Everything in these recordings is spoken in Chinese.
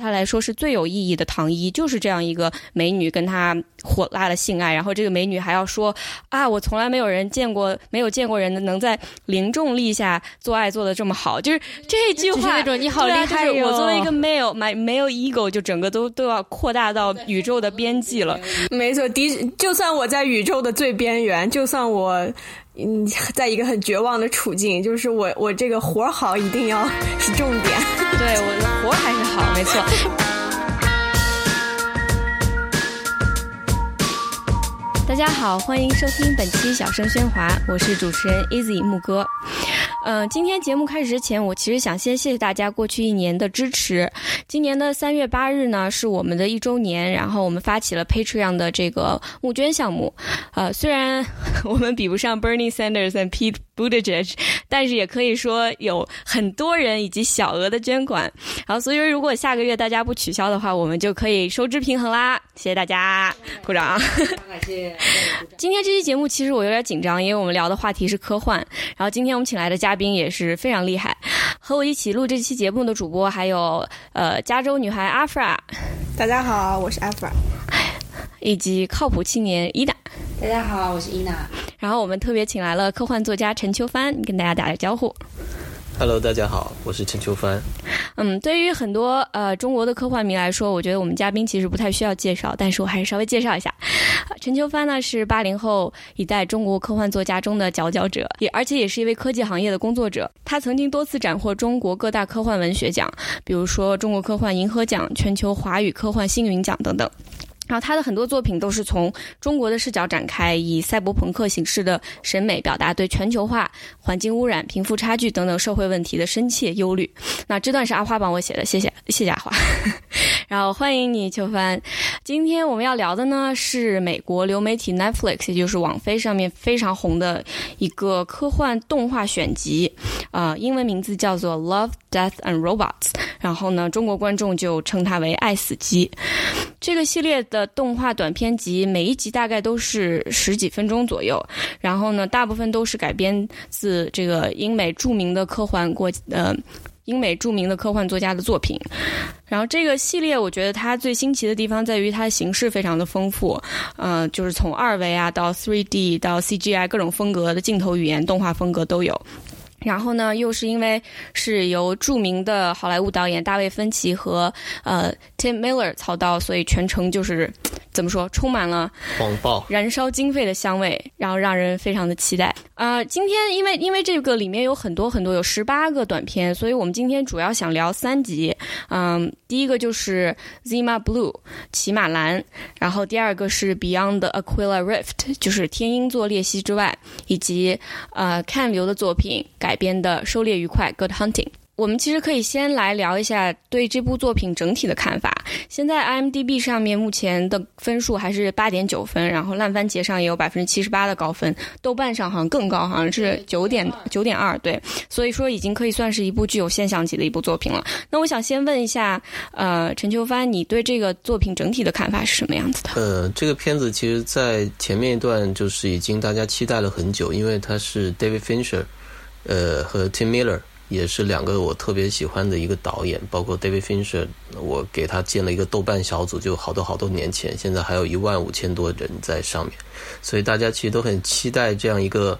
他来说是最有意义的糖衣，就是这样一个美女跟他火辣的性爱，然后这个美女还要说啊，我从来没有人见过，没有见过人能在零重力下做爱做的这么好，就是这句话那种你好厉害哟！我作为一个 male，my male ego 就整个都都要扩大到宇宙的边际了。没错，的就算我在宇宙的最边缘，就算我嗯在一个很绝望的处境，就是我我这个活好一定要是重点。对我的活还是好，没错。大家好，欢迎收听本期《小声喧哗》，我是主持人 Easy 木哥。嗯，今天节目开始之前，我其实想先谢谢大家过去一年的支持。今年的三月八日呢，是我们的一周年，然后我们发起了 Patreon 的这个募捐项目。呃，虽然我们比不上 Bernie Sanders 和 Pete Buttigieg，但是也可以说有很多人以及小额的捐款。然后，所以说如果下个月大家不取消的话，我们就可以收支平衡啦。谢谢大家，鼓掌。感谢。今天这期节目其实我有点紧张，因为我们聊的话题是科幻。然后今天我们请来的嘉宾也是非常厉害，和我一起录这期节目的主播还有呃加州女孩阿弗拉，大家好，我是阿弗拉，以及靠谱青年伊娜，大家好，我是伊娜。然后我们特别请来了科幻作家陈秋帆，跟大家打个招呼。Hello，大家好，我是陈秋帆。嗯，对于很多呃中国的科幻迷来说，我觉得我们嘉宾其实不太需要介绍，但是我还是稍微介绍一下。陈秋帆呢是八零后一代中国科幻作家中的佼佼者，也而且也是一位科技行业的工作者。他曾经多次斩获中国各大科幻文学奖，比如说中国科幻银河奖、全球华语科幻星云奖等等。然后他的很多作品都是从中国的视角展开，以赛博朋克形式的审美表达对全球化、环境污染、贫富差距等等社会问题的深切忧虑。那这段是阿花帮我写的，谢谢谢谢阿花。然后欢迎你秋帆。今天我们要聊的呢是美国流媒体 Netflix，也就是网飞上面非常红的一个科幻动画选集，啊，英文名字叫做《Love, Death and Robots》。然后呢，中国观众就称它为《爱死机》。这个系列的动画短片集，每一集大概都是十几分钟左右。然后呢，大部分都是改编自这个英美著名的科幻国呃，英美著名的科幻作家的作品。然后这个系列，我觉得它最新奇的地方在于它的形式非常的丰富，呃，就是从二维啊到 three D 到 CGI 各种风格的镜头语言、动画风格都有。然后呢，又是因为是由著名的好莱坞导演大卫芬奇和呃 Tim Miller 操刀，所以全程就是怎么说，充满了狂暴、燃烧经费的香味，然后让人非常的期待。啊，今天因为因为这个里面有很多很多有十八个短片，所以我们今天主要想聊三集。嗯，第一个就是 Zima Blue 骑马蓝，然后第二个是 Beyond the Aquila Rift，就是天鹰座裂隙之外，以及呃看流的作品改。改编的《狩猎愉快》Good Hunting，我们其实可以先来聊一下对这部作品整体的看法。现在 IMDB 上面目前的分数还是八点九分，然后烂番茄上也有百分之七十八的高分，豆瓣上好像更高，好像是九点九点二。对，所以说已经可以算是一部具有现象级的一部作品了。那我想先问一下，呃，陈秋帆，你对这个作品整体的看法是什么样子的？呃，这个片子其实，在前面一段就是已经大家期待了很久，因为它是 David Fincher。呃，和 Tim Miller 也是两个我特别喜欢的一个导演，包括 David Fincher，我给他建了一个豆瓣小组，就好多好多年前，现在还有一万五千多人在上面，所以大家其实都很期待这样一个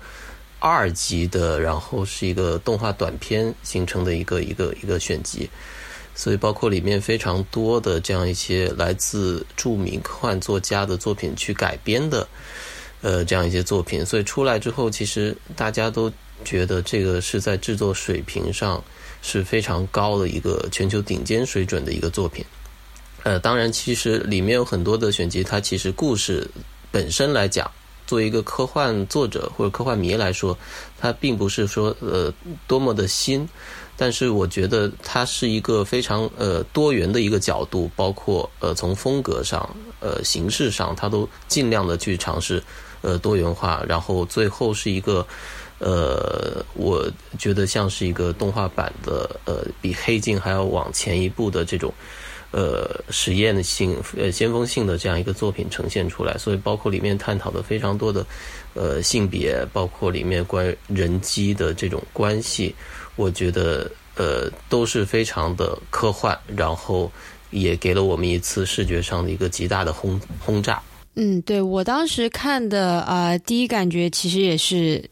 二级的，然后是一个动画短片形成的一个一个一个选集，所以包括里面非常多的这样一些来自著名科幻作家的作品去改编的，呃，这样一些作品，所以出来之后，其实大家都。觉得这个是在制作水平上是非常高的一个全球顶尖水准的一个作品。呃，当然，其实里面有很多的选集，它其实故事本身来讲，作为一个科幻作者或者科幻迷来说，它并不是说呃多么的新。但是我觉得它是一个非常呃多元的一个角度，包括呃从风格上、呃形式上，它都尽量的去尝试呃多元化，然后最后是一个。呃，我觉得像是一个动画版的，呃，比《黑镜》还要往前一步的这种，呃，实验性、呃，先锋性的这样一个作品呈现出来。所以，包括里面探讨的非常多的，呃，性别，包括里面关于人机的这种关系，我觉得，呃，都是非常的科幻，然后也给了我们一次视觉上的一个极大的轰轰炸。嗯，对我当时看的啊，第一感觉其实也是。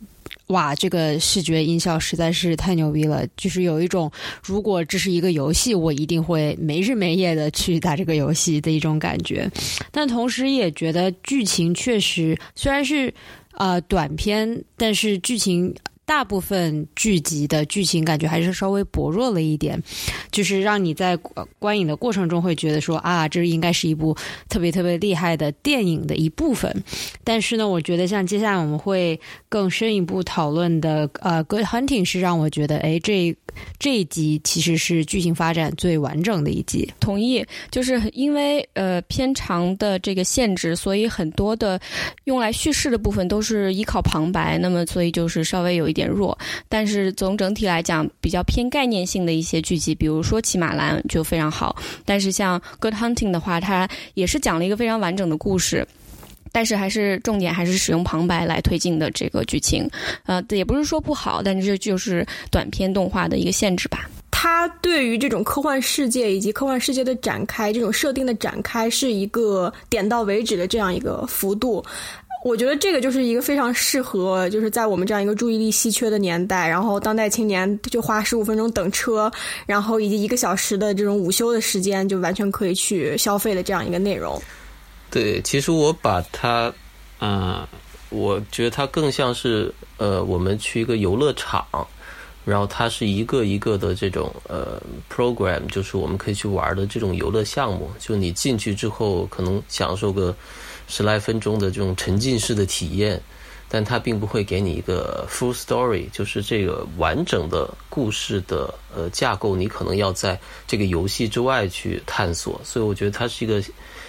哇，这个视觉音效实在是太牛逼了！就是有一种，如果这是一个游戏，我一定会没日没夜的去打这个游戏的一种感觉。但同时也觉得剧情确实虽然是呃短片，但是剧情。大部分剧集的剧情感觉还是稍微薄弱了一点，就是让你在观影的过程中会觉得说啊，这应该是一部特别特别厉害的电影的一部分。但是呢，我觉得像接下来我们会更深一步讨论的呃《Good Hunting》是让我觉得，哎，这这一集其实是剧情发展最完整的一集。同意，就是因为呃偏长的这个限制，所以很多的用来叙事的部分都是依靠旁白，那么所以就是稍微有一。点弱，但是从整体来讲，比较偏概念性的一些剧集，比如说《骑马兰》就非常好。但是像《Good Hunting》的话，它也是讲了一个非常完整的故事，但是还是重点还是使用旁白来推进的这个剧情。呃，也不是说不好，但是这就是短片动画的一个限制吧。它对于这种科幻世界以及科幻世界的展开，这种设定的展开，是一个点到为止的这样一个幅度。我觉得这个就是一个非常适合，就是在我们这样一个注意力稀缺的年代，然后当代青年就花十五分钟等车，然后以及一个小时的这种午休的时间，就完全可以去消费的这样一个内容。对，其实我把它，嗯，我觉得它更像是，呃，我们去一个游乐场，然后它是一个一个的这种呃 program，就是我们可以去玩的这种游乐项目。就你进去之后，可能享受个。十来分钟的这种沉浸式的体验，但它并不会给你一个 full story，就是这个完整的故事的呃架构，你可能要在这个游戏之外去探索。所以我觉得它是一个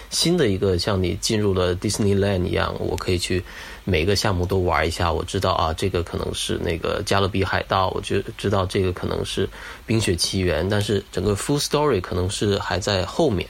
新的一个像你进入了 Disneyland 一样，我可以去每个项目都玩一下。我知道啊，这个可能是那个加勒比海盗，我就知道这个可能是冰雪奇缘，但是整个 full story 可能是还在后面。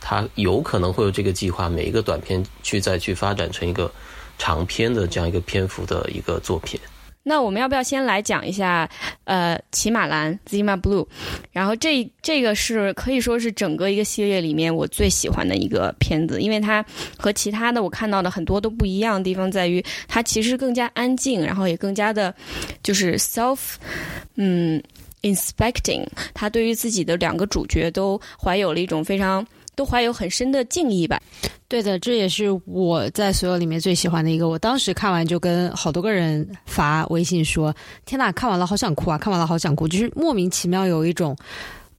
它有可能会有这个计划，每一个短片去再去发展成一个长篇的这样一个篇幅的一个作品。那我们要不要先来讲一下呃《骑马蓝》（Zima Blue）？然后这这个是可以说是整个一个系列里面我最喜欢的一个片子，因为它和其他的我看到的很多都不一样的地方在于，它其实更加安静，然后也更加的，就是 self，嗯，inspecting。他对于自己的两个主角都怀有了一种非常。都怀有很深的敬意吧。对的，这也是我在所有里面最喜欢的一个。我当时看完就跟好多个人发微信说：“天呐，看完了好想哭啊！看完了好想哭，就是莫名其妙有一种。”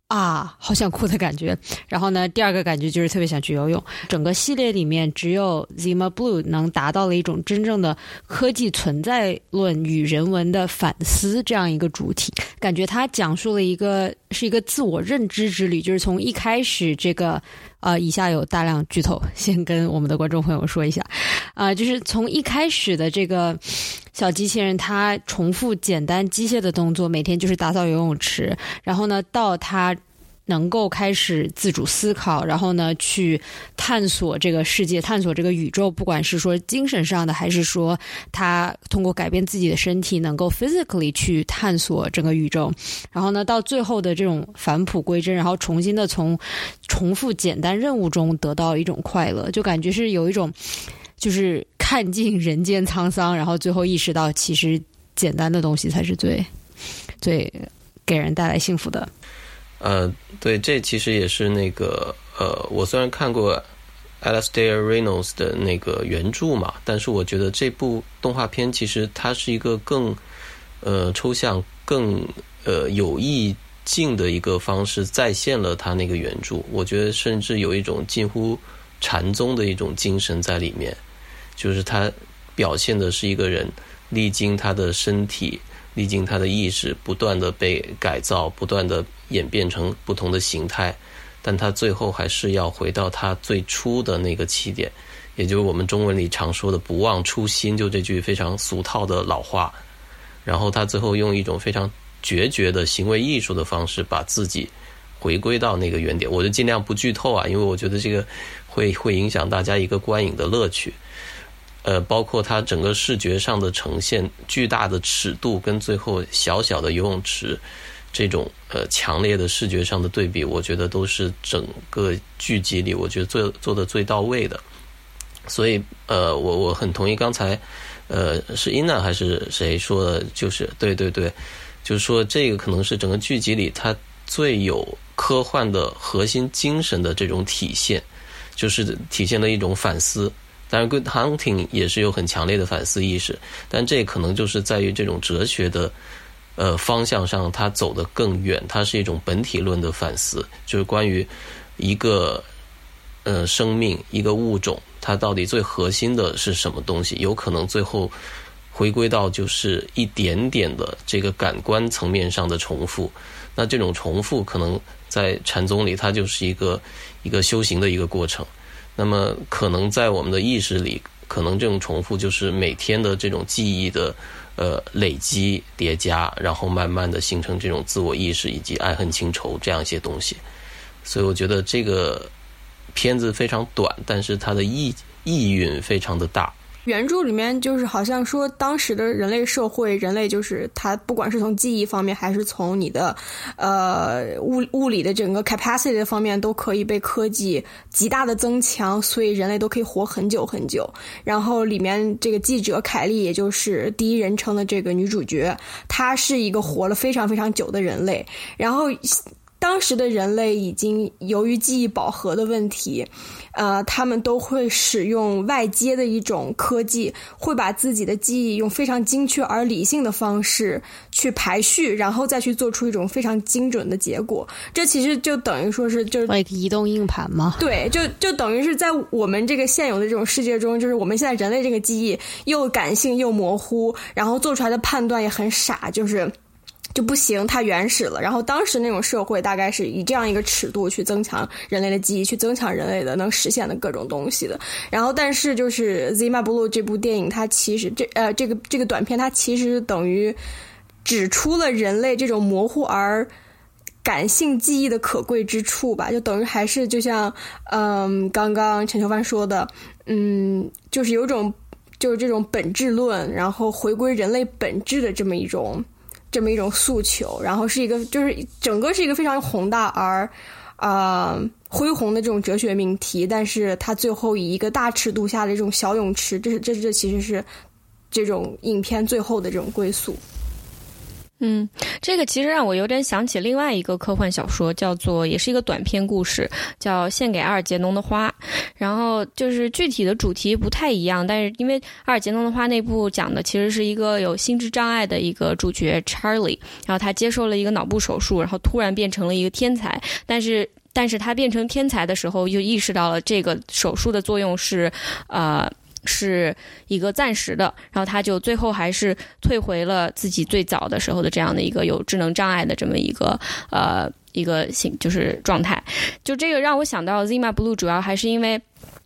啊，好想哭的感觉。然后呢，第二个感觉就是特别想去游泳。整个系列里面，只有 Zima Blue 能达到了一种真正的科技存在论与人文的反思这样一个主题。感觉它讲述了一个是一个自我认知之旅，就是从一开始这个啊，以下有大量剧透，先跟我们的观众朋友说一下啊，就是从一开始的这个小机器人，它重复简单机械的动作，每天就是打扫游泳池，然后呢，到它。能够开始自主思考，然后呢，去探索这个世界，探索这个宇宙。不管是说精神上的，还是说他通过改变自己的身体，能够 physically 去探索整个宇宙。然后呢，到最后的这种返璞归真，然后重新的从重复简单任务中得到一种快乐，就感觉是有一种就是看尽人间沧桑，然后最后意识到其实简单的东西才是最最给人带来幸福的。呃，对，这其实也是那个呃，我虽然看过 Alastair Reynolds 的那个原著嘛，但是我觉得这部动画片其实它是一个更呃抽象、更呃有意境的一个方式再现了他那个原著。我觉得甚至有一种近乎禅宗的一种精神在里面，就是他表现的是一个人历经他的身体。历经他的意识不断的被改造，不断的演变成不同的形态，但他最后还是要回到他最初的那个起点，也就是我们中文里常说的“不忘初心”，就这句非常俗套的老话。然后他最后用一种非常决绝的行为艺术的方式，把自己回归到那个原点。我就尽量不剧透啊，因为我觉得这个会会影响大家一个观影的乐趣。呃，包括它整个视觉上的呈现，巨大的尺度跟最后小小的游泳池，这种呃强烈的视觉上的对比，我觉得都是整个剧集里我觉得做做的最到位的。所以呃，我我很同意刚才呃是伊娜还是谁说的，就是对对对，就是说这个可能是整个剧集里它最有科幻的核心精神的这种体现，就是体现了一种反思。当然，Good Hunting 也是有很强烈的反思意识，但这可能就是在于这种哲学的呃方向上，它走得更远。它是一种本体论的反思，就是关于一个呃生命、一个物种，它到底最核心的是什么东西？有可能最后回归到就是一点点的这个感官层面上的重复。那这种重复，可能在禅宗里，它就是一个一个修行的一个过程。那么，可能在我们的意识里，可能这种重复就是每天的这种记忆的呃累积叠加，然后慢慢的形成这种自我意识以及爱恨情仇这样一些东西。所以，我觉得这个片子非常短，但是它的意意蕴非常的大。原著里面就是好像说，当时的人类社会，人类就是他，不管是从记忆方面，还是从你的呃物物理的整个 capacity 的方面，都可以被科技极大的增强，所以人类都可以活很久很久。然后里面这个记者凯莉，也就是第一人称的这个女主角，她是一个活了非常非常久的人类。然后当时的人类已经由于记忆饱和的问题。呃，他们都会使用外接的一种科技，会把自己的记忆用非常精确而理性的方式去排序，然后再去做出一种非常精准的结果。这其实就等于说是就是移动硬盘吗？对，就就等于是在我们这个现有的这种世界中，就是我们现在人类这个记忆又感性又模糊，然后做出来的判断也很傻，就是。就不行，太原始了。然后当时那种社会大概是以这样一个尺度去增强人类的记忆，去增强人类的能实现的各种东西的。然后，但是就是《Zima Blue》这部电影，它其实这呃这个这个短片，它其实等于指出了人类这种模糊而感性记忆的可贵之处吧。就等于还是就像嗯刚刚陈秋帆说的，嗯，就是有种就是这种本质论，然后回归人类本质的这么一种。这么一种诉求，然后是一个，就是整个是一个非常宏大而，啊，恢宏的这种哲学命题，但是它最后以一个大尺度下的这种小泳池，这是这这其实是这种影片最后的这种归宿。嗯，这个其实让我有点想起另外一个科幻小说，叫做也是一个短篇故事，叫《献给阿尔杰农的花》。然后就是具体的主题不太一样，但是因为阿尔杰农的花那部讲的其实是一个有心智障碍的一个主角 Charlie，然后他接受了一个脑部手术，然后突然变成了一个天才。但是，但是他变成天才的时候，又意识到了这个手术的作用是，呃。是一个暂时的，然后他就最后还是退回了自己最早的时候的这样的一个有智能障碍的这么一个呃一个形就是状态。就这个让我想到《Zima Blue》，主要还是因为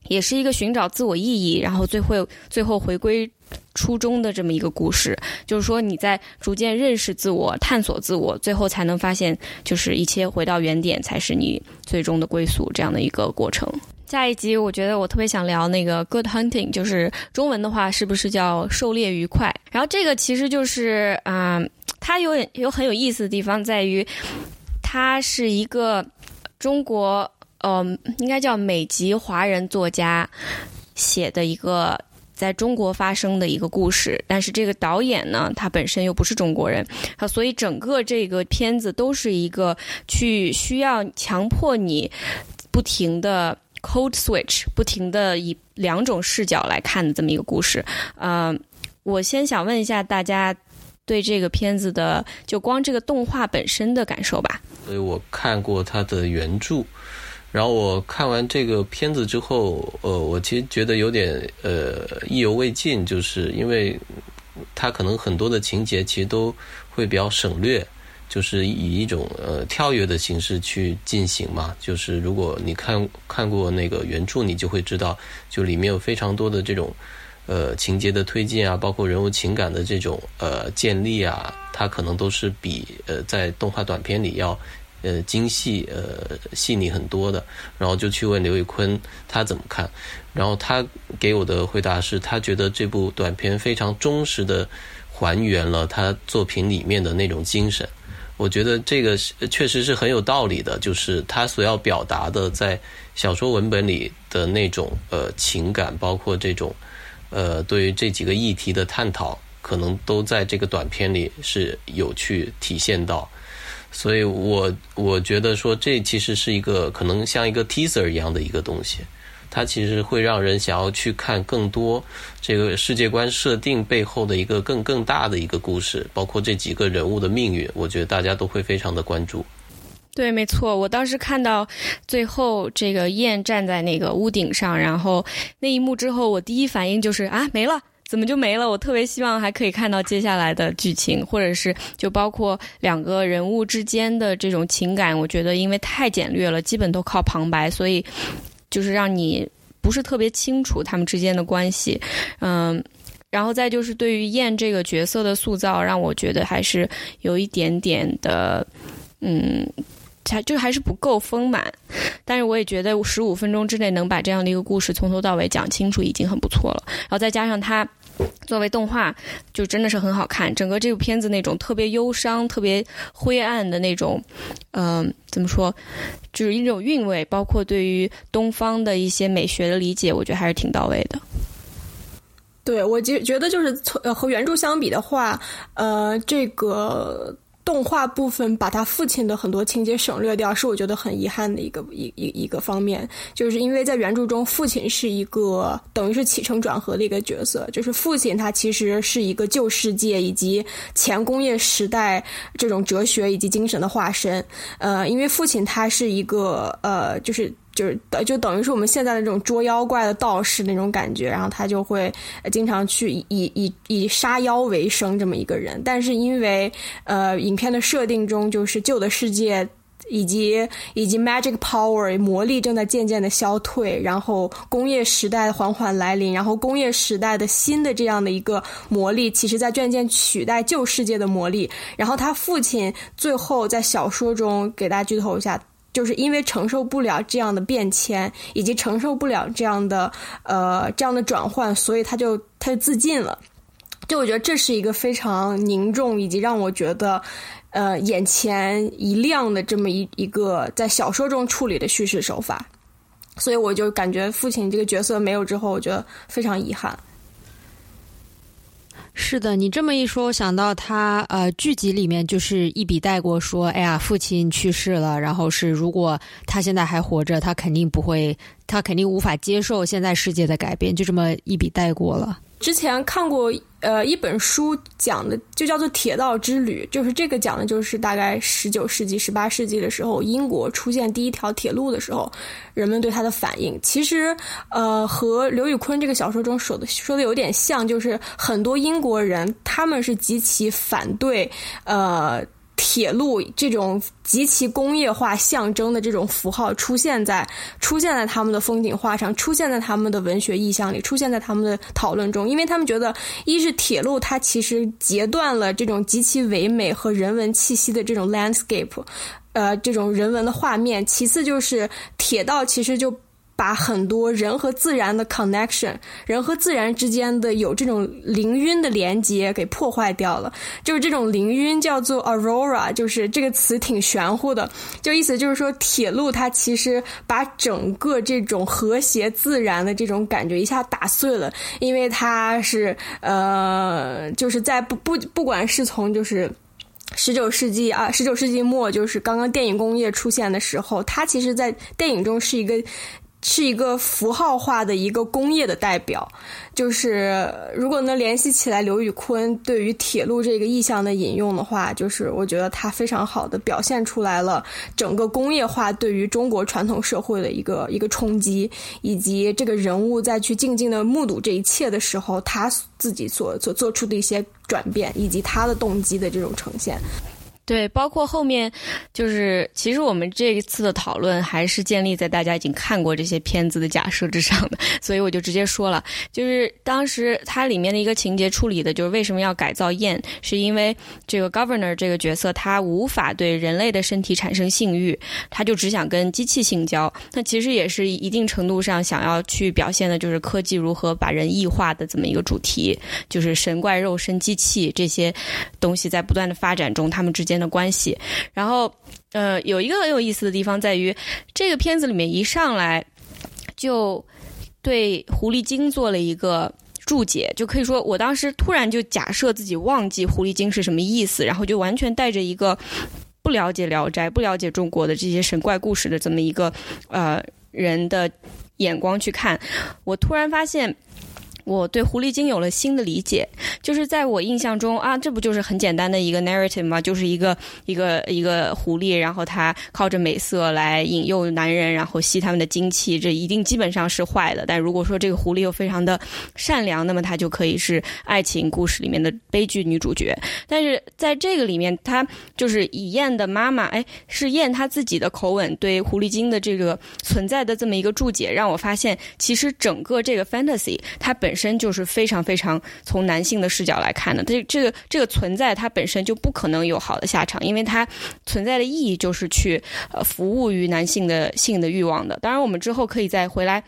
也是一个寻找自我意义，然后最后最后回归初衷的这么一个故事。就是说你在逐渐认识自我、探索自我，最后才能发现，就是一切回到原点才是你最终的归宿这样的一个过程。下一集，我觉得我特别想聊那个 Good Hunting，就是中文的话是不是叫狩猎愉快？然后这个其实就是啊，它有有很有意思的地方在于，它是一个中国呃，应该叫美籍华人作家写的一个在中国发生的一个故事，但是这个导演呢，他本身又不是中国人，啊，所以整个这个片子都是一个去需要强迫你不停的。Code Switch 不停的以两种视角来看的这么一个故事，呃，我先想问一下大家对这个片子的就光这个动画本身的感受吧。所以我看过它的原著，然后我看完这个片子之后，呃，我其实觉得有点呃意犹未尽，就是因为它可能很多的情节其实都会比较省略。就是以一种呃跳跃的形式去进行嘛，就是如果你看看过那个原著，你就会知道，就里面有非常多的这种呃情节的推进啊，包括人物情感的这种呃建立啊，它可能都是比呃在动画短片里要呃精细呃细腻很多的。然后就去问刘宇坤他怎么看，然后他给我的回答是他觉得这部短片非常忠实的还原了他作品里面的那种精神。我觉得这个是确实是很有道理的，就是他所要表达的在小说文本里的那种呃情感，包括这种呃对于这几个议题的探讨，可能都在这个短片里是有去体现到。所以我我觉得说这其实是一个可能像一个 teaser 一样的一个东西。它其实会让人想要去看更多这个世界观设定背后的一个更更大的一个故事，包括这几个人物的命运，我觉得大家都会非常的关注。对，没错，我当时看到最后这个燕站在那个屋顶上，然后那一幕之后，我第一反应就是啊，没了，怎么就没了？我特别希望还可以看到接下来的剧情，或者是就包括两个人物之间的这种情感，我觉得因为太简略了，基本都靠旁白，所以。就是让你不是特别清楚他们之间的关系，嗯，然后再就是对于燕这个角色的塑造，让我觉得还是有一点点的，嗯，还就还是不够丰满。但是我也觉得十五分钟之内能把这样的一个故事从头到尾讲清楚已经很不错了。然后再加上他。作为动画，就真的是很好看。整个这部片子那种特别忧伤、特别灰暗的那种，嗯，怎么说，就是一种韵味，包括对于东方的一些美学的理解，我觉得还是挺到位的。对我觉觉得就是从和原著相比的话，呃，这个。动画部分把他父亲的很多情节省略掉，是我觉得很遗憾的一个一一一个方面，就是因为在原著中，父亲是一个等于是起承转合的一个角色，就是父亲他其实是一个旧世界以及前工业时代这种哲学以及精神的化身，呃，因为父亲他是一个呃，就是。就是就等于是我们现在的这种捉妖怪的道士那种感觉，然后他就会经常去以以以杀妖为生这么一个人。但是因为呃，影片的设定中就是旧的世界以及以及 magic power 魔力正在渐渐的消退，然后工业时代缓缓来临，然后工业时代的新的这样的一个魔力，其实在渐渐取代旧世界的魔力。然后他父亲最后在小说中给大家剧透一下。就是因为承受不了这样的变迁，以及承受不了这样的呃这样的转换，所以他就他就自尽了。就我觉得这是一个非常凝重，以及让我觉得呃眼前一亮的这么一一个在小说中处理的叙事手法。所以我就感觉父亲这个角色没有之后，我觉得非常遗憾。是的，你这么一说，我想到他呃，剧集里面就是一笔带过，说哎呀，父亲去世了，然后是如果他现在还活着，他肯定不会，他肯定无法接受现在世界的改变，就这么一笔带过了。之前看过呃一本书讲的，就叫做《铁道之旅》，就是这个讲的就是大概十九世纪、十八世纪的时候，英国出现第一条铁路的时候，人们对它的反应。其实呃和刘宇坤这个小说中说的说的有点像，就是很多英国人他们是极其反对呃。铁路这种极其工业化象征的这种符号出现在出现在他们的风景画上，出现在他们的文学意象里，出现在他们的讨论中，因为他们觉得，一是铁路它其实截断了这种极其唯美和人文气息的这种 landscape，呃，这种人文的画面；其次就是铁道其实就。把很多人和自然的 connection，人和自然之间的有这种灵晕的连接给破坏掉了。就是这种灵晕叫做 aurora，就是这个词挺玄乎的，就意思就是说铁路它其实把整个这种和谐自然的这种感觉一下打碎了，因为它是呃，就是在不不不管是从就是十九世纪啊，十九世纪末就是刚刚电影工业出现的时候，它其实在电影中是一个。是一个符号化的一个工业的代表，就是如果能联系起来刘宇坤对于铁路这个意象的引用的话，就是我觉得他非常好的表现出来了整个工业化对于中国传统社会的一个 一个冲击，以及这个人物在去静静的目睹这一切的时候，他自己所所做出的一些转变，以及他的动机的这种呈现。对，包括后面，就是其实我们这一次的讨论还是建立在大家已经看过这些片子的假设之上的，所以我就直接说了，就是当时它里面的一个情节处理的，就是为什么要改造燕，是因为这个 Governor 这个角色他无法对人类的身体产生性欲，他就只想跟机器性交。那其实也是一定程度上想要去表现的，就是科技如何把人异化的这么一个主题，就是神怪肉身机器这些东西在不断的发展中，他们之间。间的关系。然后，呃，有一个很有意思的地方在于，这个片子里面一上来就对狐狸精做了一个。注解就可以说，我当时突然就假设自己忘记狐狸精是什么意思，然后就完全带着一个不了解《聊斋》、不了解中国的这些神怪故事的这么一个呃人的眼光去看，我突然发现。我对狐狸精有了新的理解，就是在我印象中啊，这不就是很简单的一个 narrative 吗？就是一个一个一个狐狸，然后它靠着美色来引诱男人，然后吸他们的精气，这一定基本上是坏的。但如果说这个狐狸又非常的善良，那么它就可以是爱情故事里面的悲剧女主角。但是在这个里面，它就是以燕的妈妈，哎，是燕她自己的口吻对狐狸精的这个存在的这么一个注解，让我发现其实整个这个 fantasy 它本。本身就是非常非常从男性的视角来看的，这这个这个存在它本身就不可能有好的下场，因为它存在的意义就是去呃服务于男性的性的欲望的。当然，我们之后可以再回来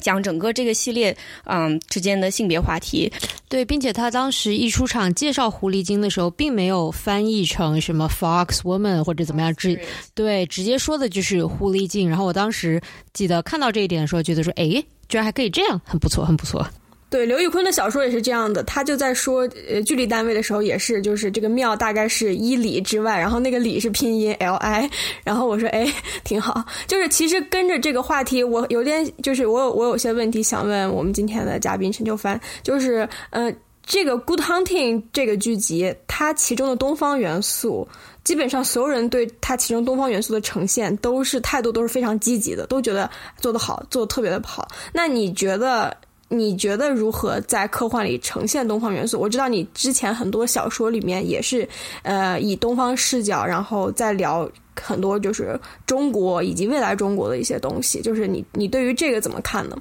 讲整个这个系列嗯之间的性别话题。对，并且他当时一出场介绍狐狸精的时候，并没有翻译成什么 Fox Woman 或者怎么样，直对直接说的就是狐狸精。然后我当时记得看到这一点的时候，觉得说，哎，居然还可以这样，很不错，很不错。对，刘宇坤的小说也是这样的，他就在说呃距离单位的时候也是，就是这个庙大概是一里之外，然后那个里是拼音 L I，然后我说哎挺好，就是其实跟着这个话题，我有点就是我有我有些问题想问我们今天的嘉宾陈秋帆，就是呃这个 Good Hunting 这个剧集，它其中的东方元素，基本上所有人对它其中东方元素的呈现都是态度都是非常积极的，都觉得做得好，做得特别的好。那你觉得？你觉得如何在科幻里呈现东方元素？我知道你之前很多小说里面也是，呃，以东方视角，然后再聊很多就是中国以及未来中国的一些东西。就是你，你对于这个怎么看呢？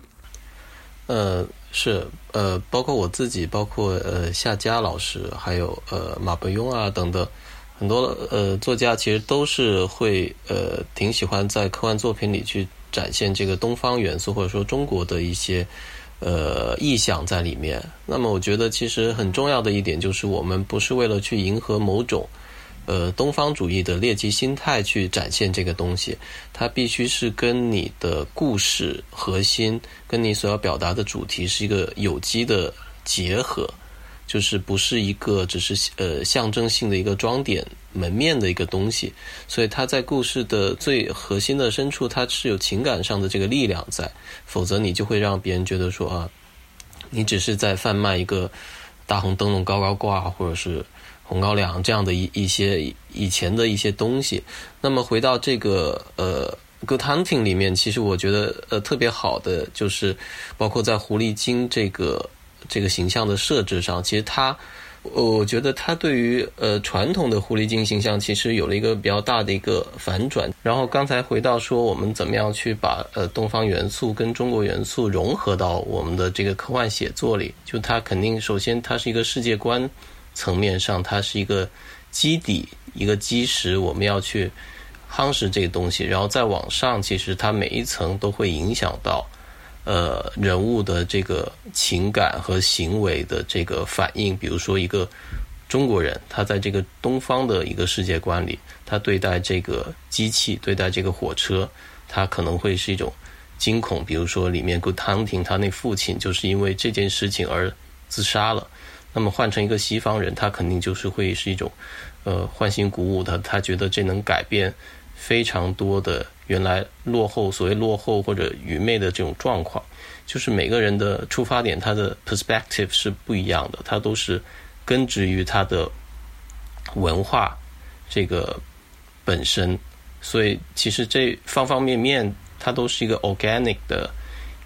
呃，是呃，包括我自己，包括呃夏佳老师，还有呃马伯庸啊等等很多呃作家，其实都是会呃挺喜欢在科幻作品里去展现这个东方元素，或者说中国的一些。呃，意象在里面。那么，我觉得其实很重要的一点就是，我们不是为了去迎合某种呃东方主义的猎奇心态去展现这个东西，它必须是跟你的故事核心，跟你所要表达的主题是一个有机的结合。就是不是一个只是呃象征性的一个装点门面的一个东西，所以它在故事的最核心的深处，它是有情感上的这个力量在，否则你就会让别人觉得说啊，你只是在贩卖一个大红灯笼高高挂，或者是红高粱这样的一一些以前的一些东西。那么回到这个呃《Good Hunting》里面，其实我觉得呃特别好的就是，包括在狐狸精这个。这个形象的设置上，其实他，我觉得他对于呃传统的狐狸精形象，其实有了一个比较大的一个反转。然后刚才回到说，我们怎么样去把呃东方元素跟中国元素融合到我们的这个科幻写作里？就它肯定首先它是一个世界观层面上，它是一个基底一个基石，我们要去夯实这个东西。然后再往上，其实它每一层都会影响到。呃，人物的这个情感和行为的这个反应，比如说一个中国人，他在这个东方的一个世界观里，他对待这个机器，对待这个火车，他可能会是一种惊恐。比如说里面 Good Hunting，他那父亲就是因为这件事情而自杀了。那么换成一个西方人，他肯定就是会是一种呃欢欣鼓舞的，他觉得这能改变非常多的。原来落后，所谓落后或者愚昧的这种状况，就是每个人的出发点，他的 perspective 是不一样的，它都是根植于他的文化这个本身，所以其实这方方面面，它都是一个 organic 的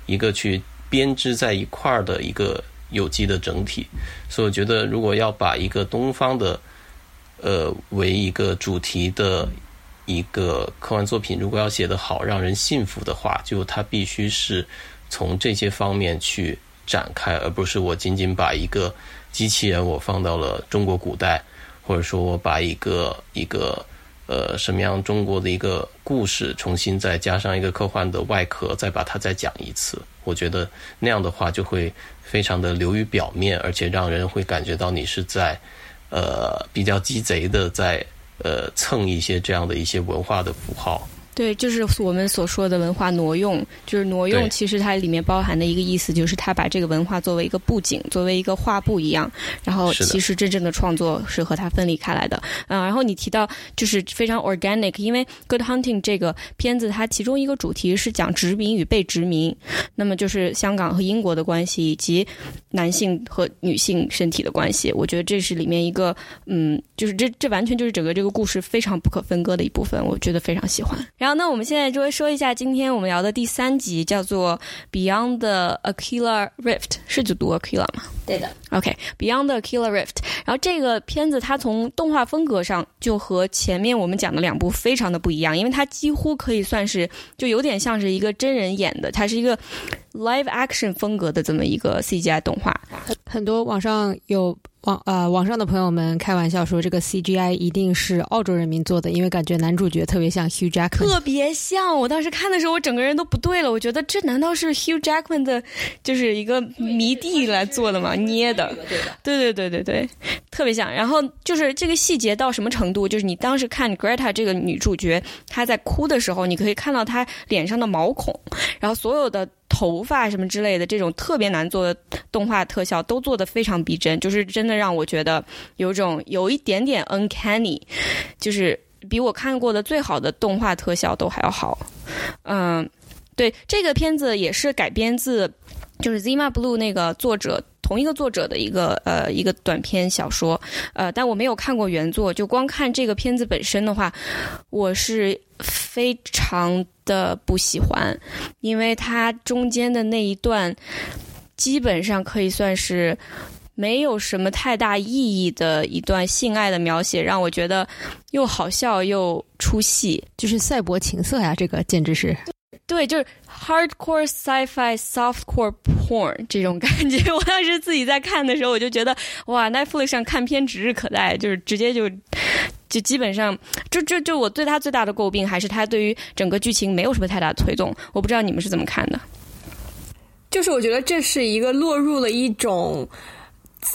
一个去编织在一块儿的一个有机的整体。所以我觉得，如果要把一个东方的呃为一个主题的。一个科幻作品，如果要写得好，让人信服的话，就它必须是从这些方面去展开，而不是我仅仅把一个机器人我放到了中国古代，或者说我把一个一个呃什么样中国的一个故事重新再加上一个科幻的外壳，再把它再讲一次。我觉得那样的话就会非常的流于表面，而且让人会感觉到你是在呃比较鸡贼的在。呃蹭一些这样的一些文化的符号。对，就是我们所说的文化挪用，就是挪用，其实它里面包含的一个意思，就是它把这个文化作为一个布景，作为一个画布一样，然后其实真正的创作是和它分离开来的。嗯，然后你提到就是非常 organic，因为《Good Hunting》这个片子，它其中一个主题是讲殖民与被殖民，那么就是香港和英国的关系，以及男性和女性身体的关系。我觉得这是里面一个，嗯，就是这这完全就是整个这个故事非常不可分割的一部分，我觉得非常喜欢。然后，那我们现在就会说一下今天我们聊的第三集，叫做《Beyond the Aquila Rift》，是就读 Aquila 吗？对的。OK，Beyond the Aquila Rift。然后这个片子它从动画风格上就和前面我们讲的两部非常的不一样，因为它几乎可以算是就有点像是一个真人演的，它是一个 live action 风格的这么一个 CGI 动画。很多网上有。网呃，网上的朋友们开玩笑说，这个 CGI 一定是澳洲人民做的，因为感觉男主角特别像 Hugh Jackman，特别像。我当时看的时候，我整个人都不对了。我觉得这难道是 Hugh Jackman 的，就是一个迷弟来做的吗？捏的，对对对对对，特别像。然后就是这个细节到什么程度？就是你当时看 Greta 这个女主角，她在哭的时候，你可以看到她脸上的毛孔，然后所有的。头发什么之类的，这种特别难做的动画特效都做的非常逼真，就是真的让我觉得有种有一点点 uncanny，就是比我看过的最好的动画特效都还要好。嗯，对，这个片子也是改编自就是 Zima Blue 那个作者。同一个作者的一个呃一个短篇小说，呃，但我没有看过原作，就光看这个片子本身的话，我是非常的不喜欢，因为它中间的那一段基本上可以算是没有什么太大意义的一段性爱的描写，让我觉得又好笑又出戏，就是赛博情色呀，这个简直是。对，就是 hardcore sci-fi softcore porn 这种感觉。我当时自己在看的时候，我就觉得哇，Netflix 上看片指日可待，就是直接就就基本上，就就就我对他最大的诟病还是他对于整个剧情没有什么太大的推动。我不知道你们是怎么看的？就是我觉得这是一个落入了一种。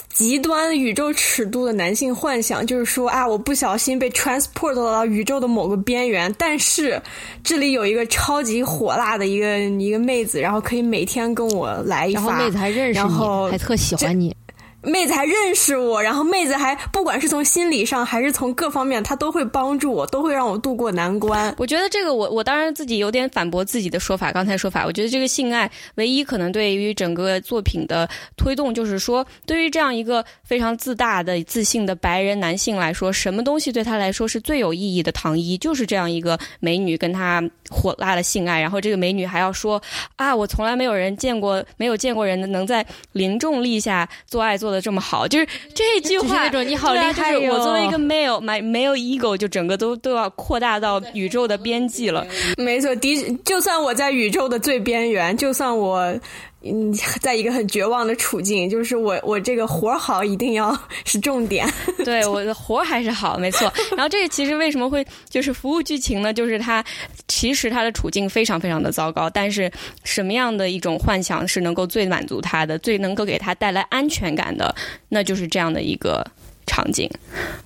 极端宇宙尺度的男性幻想，就是说啊，我不小心被 transport 到宇宙的某个边缘，但是这里有一个超级火辣的一个一个妹子，然后可以每天跟我来一发，然后妹子还认识你，还特喜欢你。妹子还认识我，然后妹子还不管是从心理上还是从各方面，她都会帮助我，都会让我度过难关。我觉得这个，我我当然自己有点反驳自己的说法，刚才说法，我觉得这个性爱唯一可能对于整个作品的推动，就是说，对于这样一个非常自大的、自信的白人男性来说，什么东西对他来说是最有意义的？糖衣就是这样一个美女跟他火辣的性爱，然后这个美女还要说啊，我从来没有人见过，没有见过人能在零重力下做爱做。做的这么好，就是这 句话，那种你好厉害我作为一个 male，买没有 ego，就整个都都要扩大到宇宙的边际了。没错，的，就算我在宇宙的最边缘，就算我。嗯，在一个很绝望的处境，就是我我这个活好一定要 是重点，对我的活还是好，没错。然后这个其实为什么会就是服务剧情呢？就是他其实他的处境非常非常的糟糕，但是什么样的一种幻想是能够最满足他的，最能够给他带来安全感的，那就是这样的一个场景。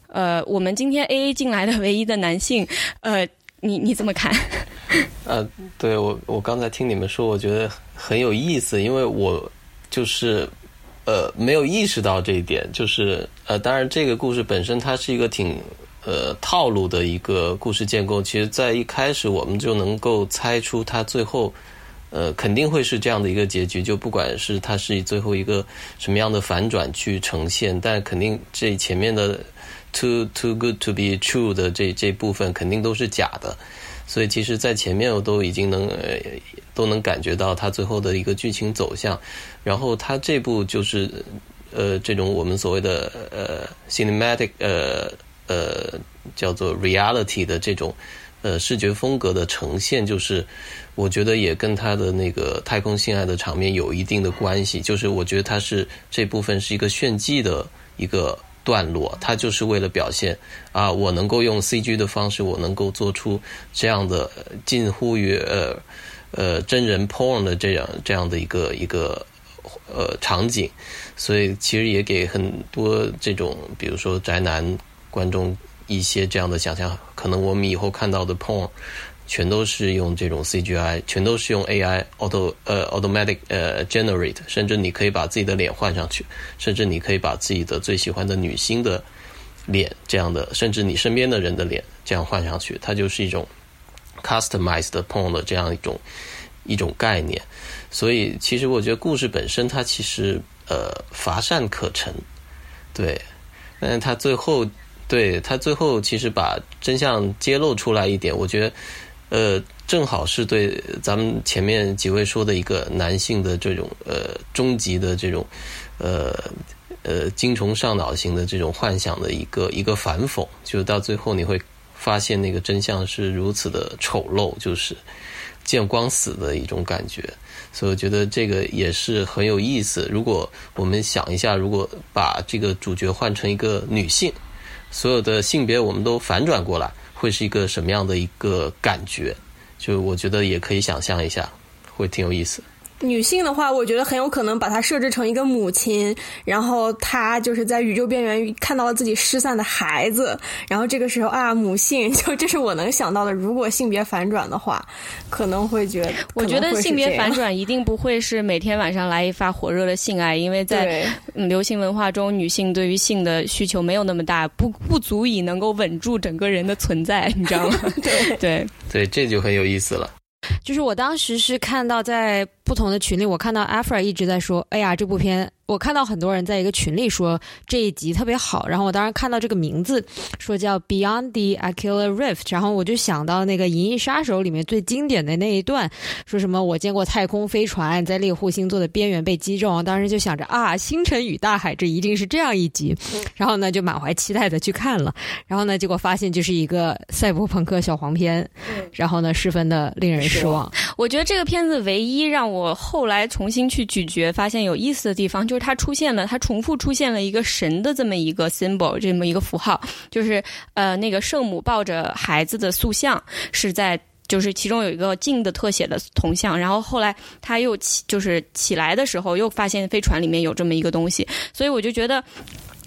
呃，我们今天 A A 进来的唯一的男性，呃。你你怎么看？呃，对我我刚才听你们说，我觉得很有意思，因为我就是呃没有意识到这一点，就是呃，当然这个故事本身它是一个挺呃套路的一个故事建构，其实，在一开始我们就能够猜出它最后呃肯定会是这样的一个结局，就不管是它是以最后一个什么样的反转去呈现，但肯定这前面的。Too too good to be true 的这这部分肯定都是假的，所以其实，在前面我都已经能呃都能感觉到它最后的一个剧情走向。然后它这部就是呃这种我们所谓的呃 cinematic 呃呃叫做 reality 的这种呃视觉风格的呈现，就是我觉得也跟它的那个太空性爱的场面有一定的关系。就是我觉得它是这部分是一个炫技的一个。段落，它就是为了表现啊，我能够用 CG 的方式，我能够做出这样的近乎于呃呃真人 porn 的这样这样的一个一个呃场景，所以其实也给很多这种比如说宅男观众一些这样的想象，可能我们以后看到的 porn 全都是用这种 CGI，全都是用 AI auto 呃 automatic 呃 generate，甚至你可以把自己的脸换上去，甚至你可以把自己的最喜欢的女星的脸这样的，甚至你身边的人的脸这样换上去，它就是一种 customized porn 的这样一种一种概念。所以，其实我觉得故事本身它其实呃乏善可陈，对，但是它最后对它最后其实把真相揭露出来一点，我觉得。呃，正好是对咱们前面几位说的一个男性的这种呃终极的这种呃呃精虫上脑型的这种幻想的一个一个反讽，就是到最后你会发现那个真相是如此的丑陋，就是见光死的一种感觉。所以我觉得这个也是很有意思。如果我们想一下，如果把这个主角换成一个女性，所有的性别我们都反转过来。会是一个什么样的一个感觉？就我觉得也可以想象一下，会挺有意思。女性的话，我觉得很有可能把她设置成一个母亲，然后她就是在宇宙边缘看到了自己失散的孩子，然后这个时候啊，母性 就这是我能想到的。如果性别反转的话，可能会觉得，我觉得性别反转一定不会是每天晚上来一发火热的性爱，因为在流行文化中，女性对于性的需求没有那么大，不不足以能够稳住整个人的存在，你知道吗？对对对，这就很有意思了。就是我当时是看到在不同的群里，我看到 Afra 一直在说：“哎呀，这部片。”我看到很多人在一个群里说这一集特别好，然后我当时看到这个名字说叫 Beyond the Aquila Rift，然后我就想到那个《银翼杀手》里面最经典的那一段，说什么我见过太空飞船在猎户星座的边缘被击中，当时就想着啊，星辰与大海，这一定是这样一集，然后呢就满怀期待的去看了，然后呢结果发现就是一个赛博朋克小黄片，然后呢十分的令人失望。我觉得这个片子唯一让我后来重新去咀嚼发现有意思的地方。就是它出现了，它重复出现了一个神的这么一个 symbol，这么一个符号，就是呃那个圣母抱着孩子的塑像是在，就是其中有一个镜的特写的铜像，然后后来他又起就是起来的时候又发现飞船里面有这么一个东西，所以我就觉得。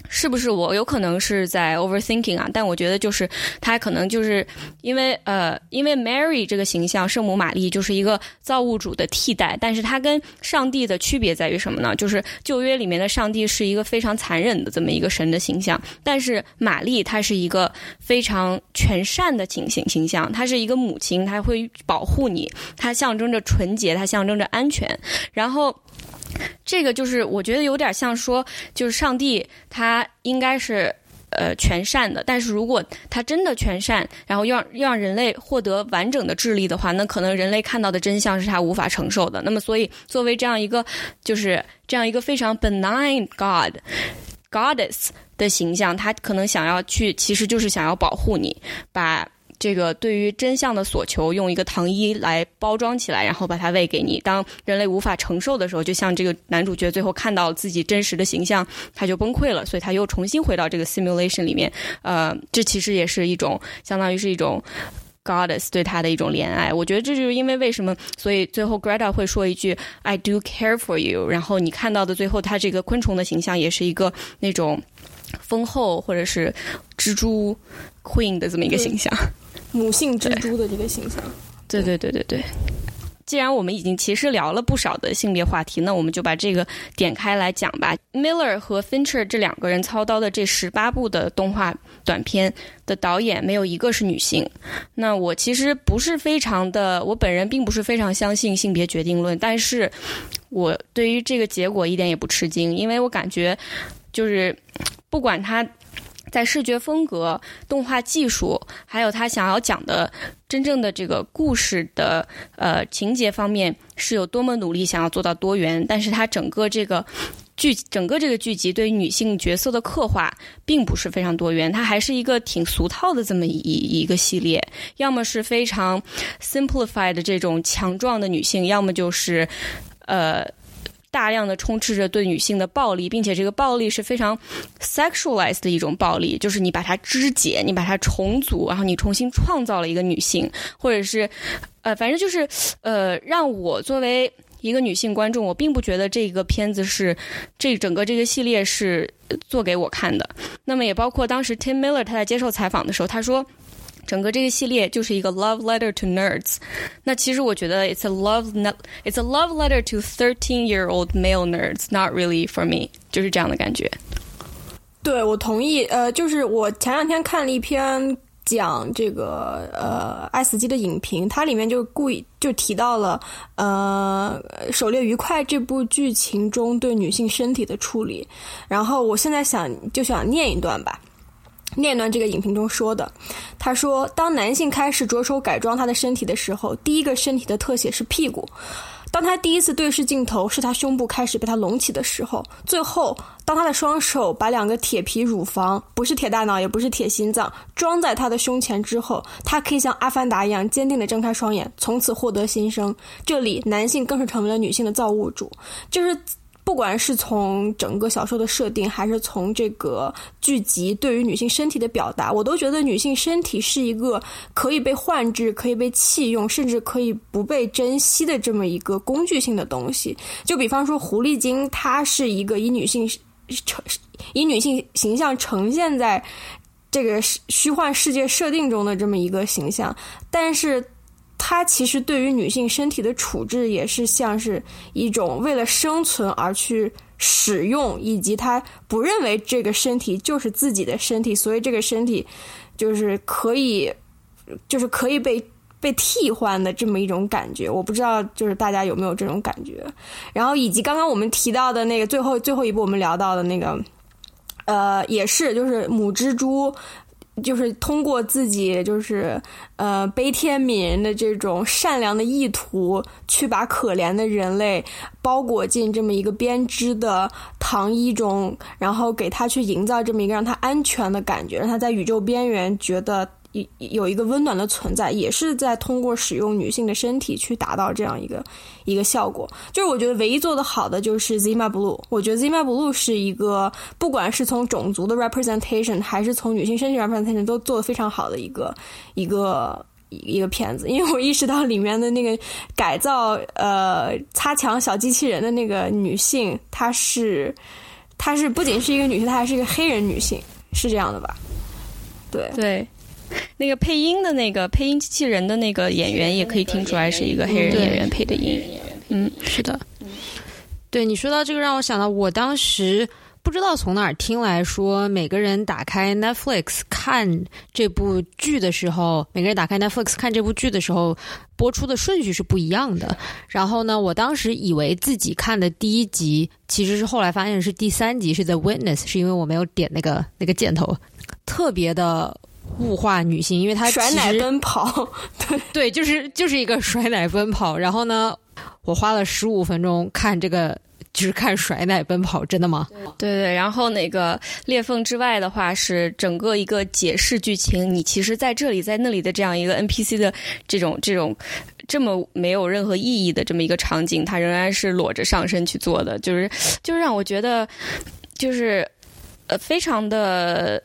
是不是我有可能是在 overthinking 啊？但我觉得就是他可能就是因为呃，因为 Mary 这个形象，圣母玛丽就是一个造物主的替代，但是他跟上帝的区别在于什么呢？就是旧约里面的上帝是一个非常残忍的这么一个神的形象，但是玛丽她是一个非常全善的形形形象，她是一个母亲，她会保护你，她象征着纯洁，她象征着安全，然后。这个就是我觉得有点像说，就是上帝他应该是呃全善的，但是如果他真的全善，然后要让人类获得完整的智力的话，那可能人类看到的真相是他无法承受的。那么，所以作为这样一个就是这样一个非常 benign God goddess 的形象，他可能想要去，其实就是想要保护你，把。这个对于真相的所求，用一个糖衣来包装起来，然后把它喂给你。当人类无法承受的时候，就像这个男主角最后看到自己真实的形象，他就崩溃了，所以他又重新回到这个 simulation 里面。呃，这其实也是一种相当于是一种 goddess 对他的一种怜爱。我觉得这就是因为为什么，所以最后 Greta 会说一句 "I do care for you"。然后你看到的最后，他这个昆虫的形象也是一个那种丰厚或者是蜘蛛 queen 的这么一个形象。母性蜘蛛的这个形象，对对对对对。既然我们已经其实聊了不少的性别话题，那我们就把这个点开来讲吧。Miller 和 Fincher 这两个人操刀的这十八部的动画短片的导演，没有一个是女性。那我其实不是非常的，我本人并不是非常相信性别决定论，但是我对于这个结果一点也不吃惊，因为我感觉就是不管他。在视觉风格、动画技术，还有他想要讲的真正的这个故事的呃情节方面，是有多么努力想要做到多元。但是，他整个这个剧，整个这个剧集对女性角色的刻画，并不是非常多元。它还是一个挺俗套的这么一一个系列，要么是非常 simplified 的这种强壮的女性，要么就是呃。大量的充斥着对女性的暴力，并且这个暴力是非常 sexualized 的一种暴力，就是你把它肢解，你把它重组，然后你重新创造了一个女性，或者是呃，反正就是呃，让我作为一个女性观众，我并不觉得这个片子是这整个这个系列是做给我看的。那么也包括当时 Tim Miller 他在接受采访的时候，他说。整个这个系列就是一个 love letter to nerds，那其实我觉得 it's a love it's a love letter to thirteen year old male nerds, not really for me，就是这样的感觉。对，我同意。呃，就是我前两天看了一篇讲这个呃《爱死机》的影评，它里面就故意就提到了呃《狩猎愉快》这部剧情中对女性身体的处理。然后我现在想就想念一段吧。念段这个影评中说的，他说：“当男性开始着手改装他的身体的时候，第一个身体的特写是屁股；当他第一次对视镜头，是他胸部开始被他隆起的时候；最后，当他的双手把两个铁皮乳房（不是铁大脑，也不是铁心脏）装在他的胸前之后，他可以像阿凡达一样坚定地睁开双眼，从此获得新生。这里，男性更是成为了女性的造物主，就是。”不管是从整个小说的设定，还是从这个剧集对于女性身体的表达，我都觉得女性身体是一个可以被换置、可以被弃用，甚至可以不被珍惜的这么一个工具性的东西。就比方说，狐狸精，它是一个以女性呈以女性形象呈现在这个虚幻世界设定中的这么一个形象，但是。它其实对于女性身体的处置，也是像是一种为了生存而去使用，以及他不认为这个身体就是自己的身体，所以这个身体就是可以，就是可以被被替换的这么一种感觉。我不知道，就是大家有没有这种感觉？然后以及刚刚我们提到的那个最后最后一步我们聊到的那个，呃，也是就是母蜘蛛。就是通过自己就是呃悲天悯人的这种善良的意图，去把可怜的人类包裹进这么一个编织的糖衣中，然后给他去营造这么一个让他安全的感觉，让他在宇宙边缘觉得。有一个温暖的存在，也是在通过使用女性的身体去达到这样一个一个效果。就是我觉得唯一做的好的就是 Zima Blue，我觉得 Zima Blue 是一个不管是从种族的 representation 还是从女性身体 representation 都做的非常好的一个一个一个片子。因为我意识到里面的那个改造呃擦墙小机器人的那个女性，她是她是不仅是一个女性，她还是一个黑人女性，是这样的吧？对对。那个配音的那个配音机器人的那个演员，也可以听出来是一个黑人演员配的音。嗯，是的。对你说到这个，让我想到我当时不知道从哪儿听来说，每个人打开 Netflix 看这部剧的时候，每个人打开 Netflix 看这部剧的时候，播出的顺序是不一样的。然后呢，我当时以为自己看的第一集，其实是后来发现是第三集，是 The Witness，是因为我没有点那个那个箭头，特别的。物化女性，因为她甩奶奔跑，对 对，就是就是一个甩奶奔跑。然后呢，我花了十五分钟看这个，就是看甩奶奔跑，真的吗？对对。然后那个裂缝之外的话，是整个一个解释剧情。你其实在这里，在那里的这样一个 NPC 的这种这种这么没有任何意义的这么一个场景，它仍然是裸着上身去做的，就是就是让我觉得就是。呃，非常的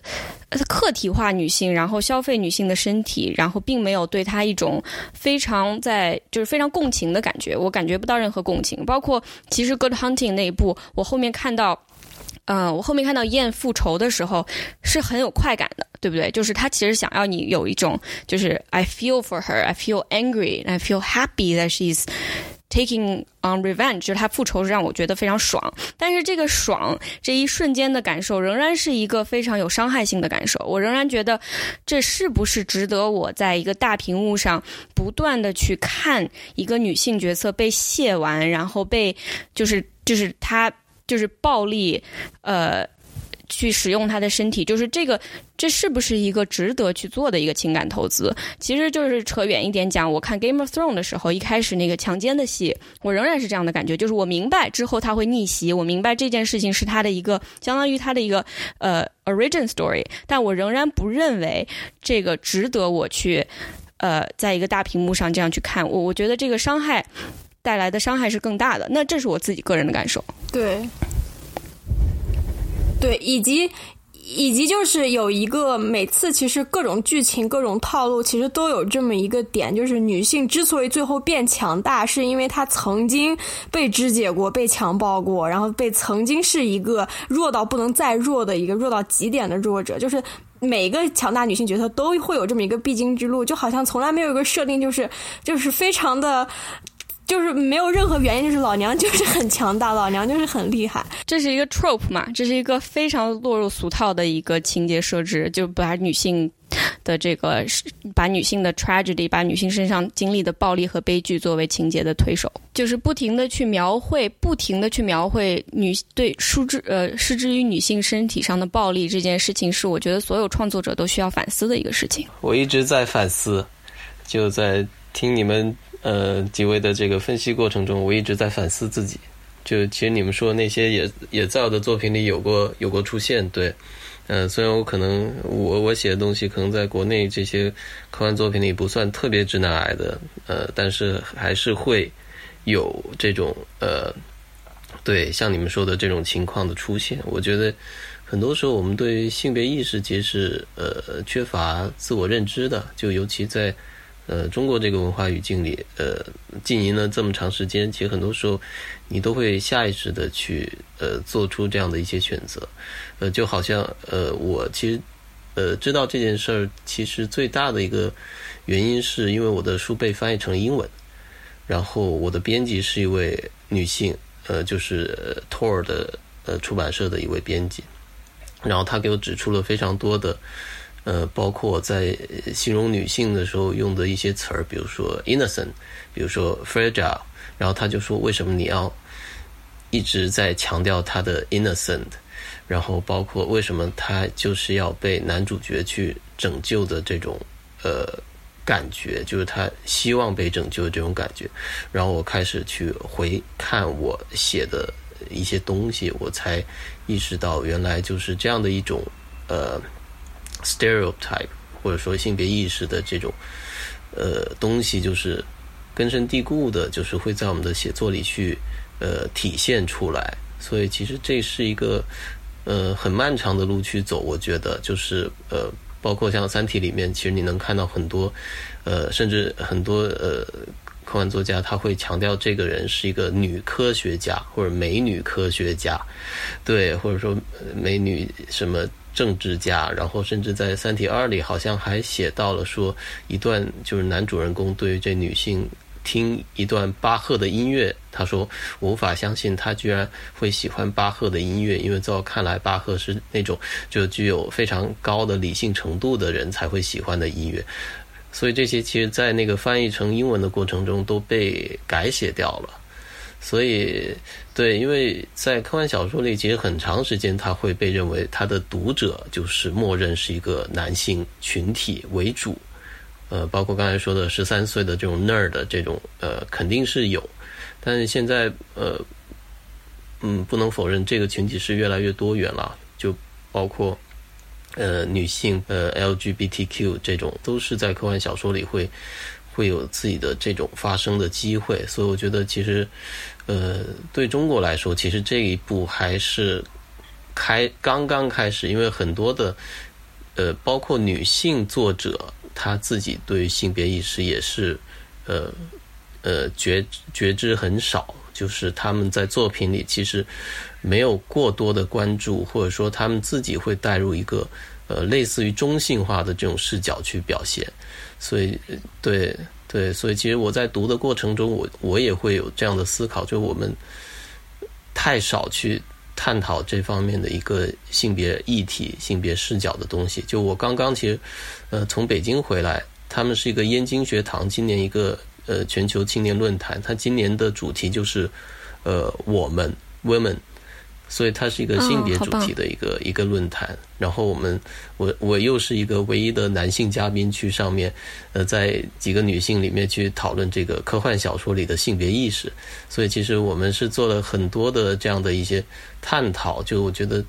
客体化女性，然后消费女性的身体，然后并没有对她一种非常在就是非常共情的感觉，我感觉不到任何共情。包括其实《Good Hunting》那一部，我后面看到，嗯，我后面看到燕复仇的时候是很有快感的，对不对？就是他其实想要你有一种就是 I feel for her, I feel angry, I feel happy that she's Taking on revenge，就是他复仇是让我觉得非常爽，但是这个爽这一瞬间的感受仍然是一个非常有伤害性的感受。我仍然觉得，这是不是值得我在一个大屏幕上不断的去看一个女性角色被卸完，然后被就是就是他就是暴力，呃。去使用他的身体，就是这个，这是不是一个值得去做的一个情感投资？其实就是扯远一点讲，我看《Game of Thrones》的时候，一开始那个强奸的戏，我仍然是这样的感觉，就是我明白之后他会逆袭，我明白这件事情是他的一个相当于他的一个呃 origin story，但我仍然不认为这个值得我去呃在一个大屏幕上这样去看，我我觉得这个伤害带来的伤害是更大的，那这是我自己个人的感受。对。对，以及以及就是有一个每次其实各种剧情、各种套路，其实都有这么一个点，就是女性之所以最后变强大，是因为她曾经被肢解过、被强暴过，然后被曾经是一个弱到不能再弱的一个弱到极点的弱者，就是每一个强大女性角色都会有这么一个必经之路，就好像从来没有一个设定，就是就是非常的。就是没有任何原因，就是老娘就是很强大，老娘就是很厉害。这是一个 trope 嘛？这是一个非常落入俗套的一个情节设置，就把女性的这个，把女性的 tragedy，把女性身上经历的暴力和悲剧作为情节的推手，就是不停的去描绘，不停的去描绘女对失之呃失之于女性身体上的暴力这件事情，是我觉得所有创作者都需要反思的一个事情。我一直在反思，就在听你们。呃，几位的这个分析过程中，我一直在反思自己。就其实你们说那些也也在我的作品里有过有过出现，对。呃，虽然我可能我我写的东西可能在国内这些科幻作品里不算特别直男癌的，呃，但是还是会有这种呃，对像你们说的这种情况的出现。我觉得很多时候我们对于性别意识其实是呃缺乏自我认知的，就尤其在。呃，中国这个文化语境里，呃，经营了这么长时间，其实很多时候，你都会下意识的去呃做出这样的一些选择，呃，就好像呃，我其实呃知道这件事儿，其实最大的一个原因是因为我的书被翻译成英文，然后我的编辑是一位女性，呃，就是托尔的呃出版社的一位编辑，然后他给我指出了非常多的。呃，包括在形容女性的时候用的一些词儿，比如说 innocent，比如说 fragile，然后他就说为什么你要一直在强调她的 innocent，然后包括为什么她就是要被男主角去拯救的这种呃感觉，就是他希望被拯救的这种感觉，然后我开始去回看我写的一些东西，我才意识到原来就是这样的一种呃。Stereotype 或者说性别意识的这种呃东西，就是根深蒂固的，就是会在我们的写作里去呃体现出来。所以其实这是一个呃很漫长的路去走。我觉得就是呃，包括像《三体》里面，其实你能看到很多呃，甚至很多呃科幻作家他会强调这个人是一个女科学家或者美女科学家，对，或者说美女什么。政治家，然后甚至在《三体二》里，好像还写到了说一段，就是男主人公对这女性听一段巴赫的音乐，他说无法相信他居然会喜欢巴赫的音乐，因为在我看来，巴赫是那种就具有非常高的理性程度的人才会喜欢的音乐，所以这些其实，在那个翻译成英文的过程中都被改写掉了。所以，对，因为在科幻小说里，其实很长时间，它会被认为它的读者就是默认是一个男性群体为主，呃，包括刚才说的十三岁的这种 nerd 这种，呃，肯定是有，但是现在，呃，嗯，不能否认这个群体是越来越多元了，就包括，呃，女性，呃，LGBTQ 这种，都是在科幻小说里会。会有自己的这种发生的机会，所以我觉得其实，呃，对中国来说，其实这一步还是开刚刚开始，因为很多的，呃，包括女性作者，她自己对性别意识也是，呃，呃，觉觉知很少，就是他们在作品里其实没有过多的关注，或者说他们自己会带入一个呃类似于中性化的这种视角去表现。所以，对对，所以其实我在读的过程中，我我也会有这样的思考，就我们太少去探讨这方面的一个性别议题、性别视角的东西。就我刚刚其实，呃，从北京回来，他们是一个燕京学堂，今年一个呃全球青年论坛，它今年的主题就是呃我们 women。所以它是一个性别主题的一个一个论坛，然后我们我我又是一个唯一的男性嘉宾去上面，呃，在几个女性里面去讨论这个科幻小说里的性别意识，所以其实我们是做了很多的这样的一些探讨，就我觉得，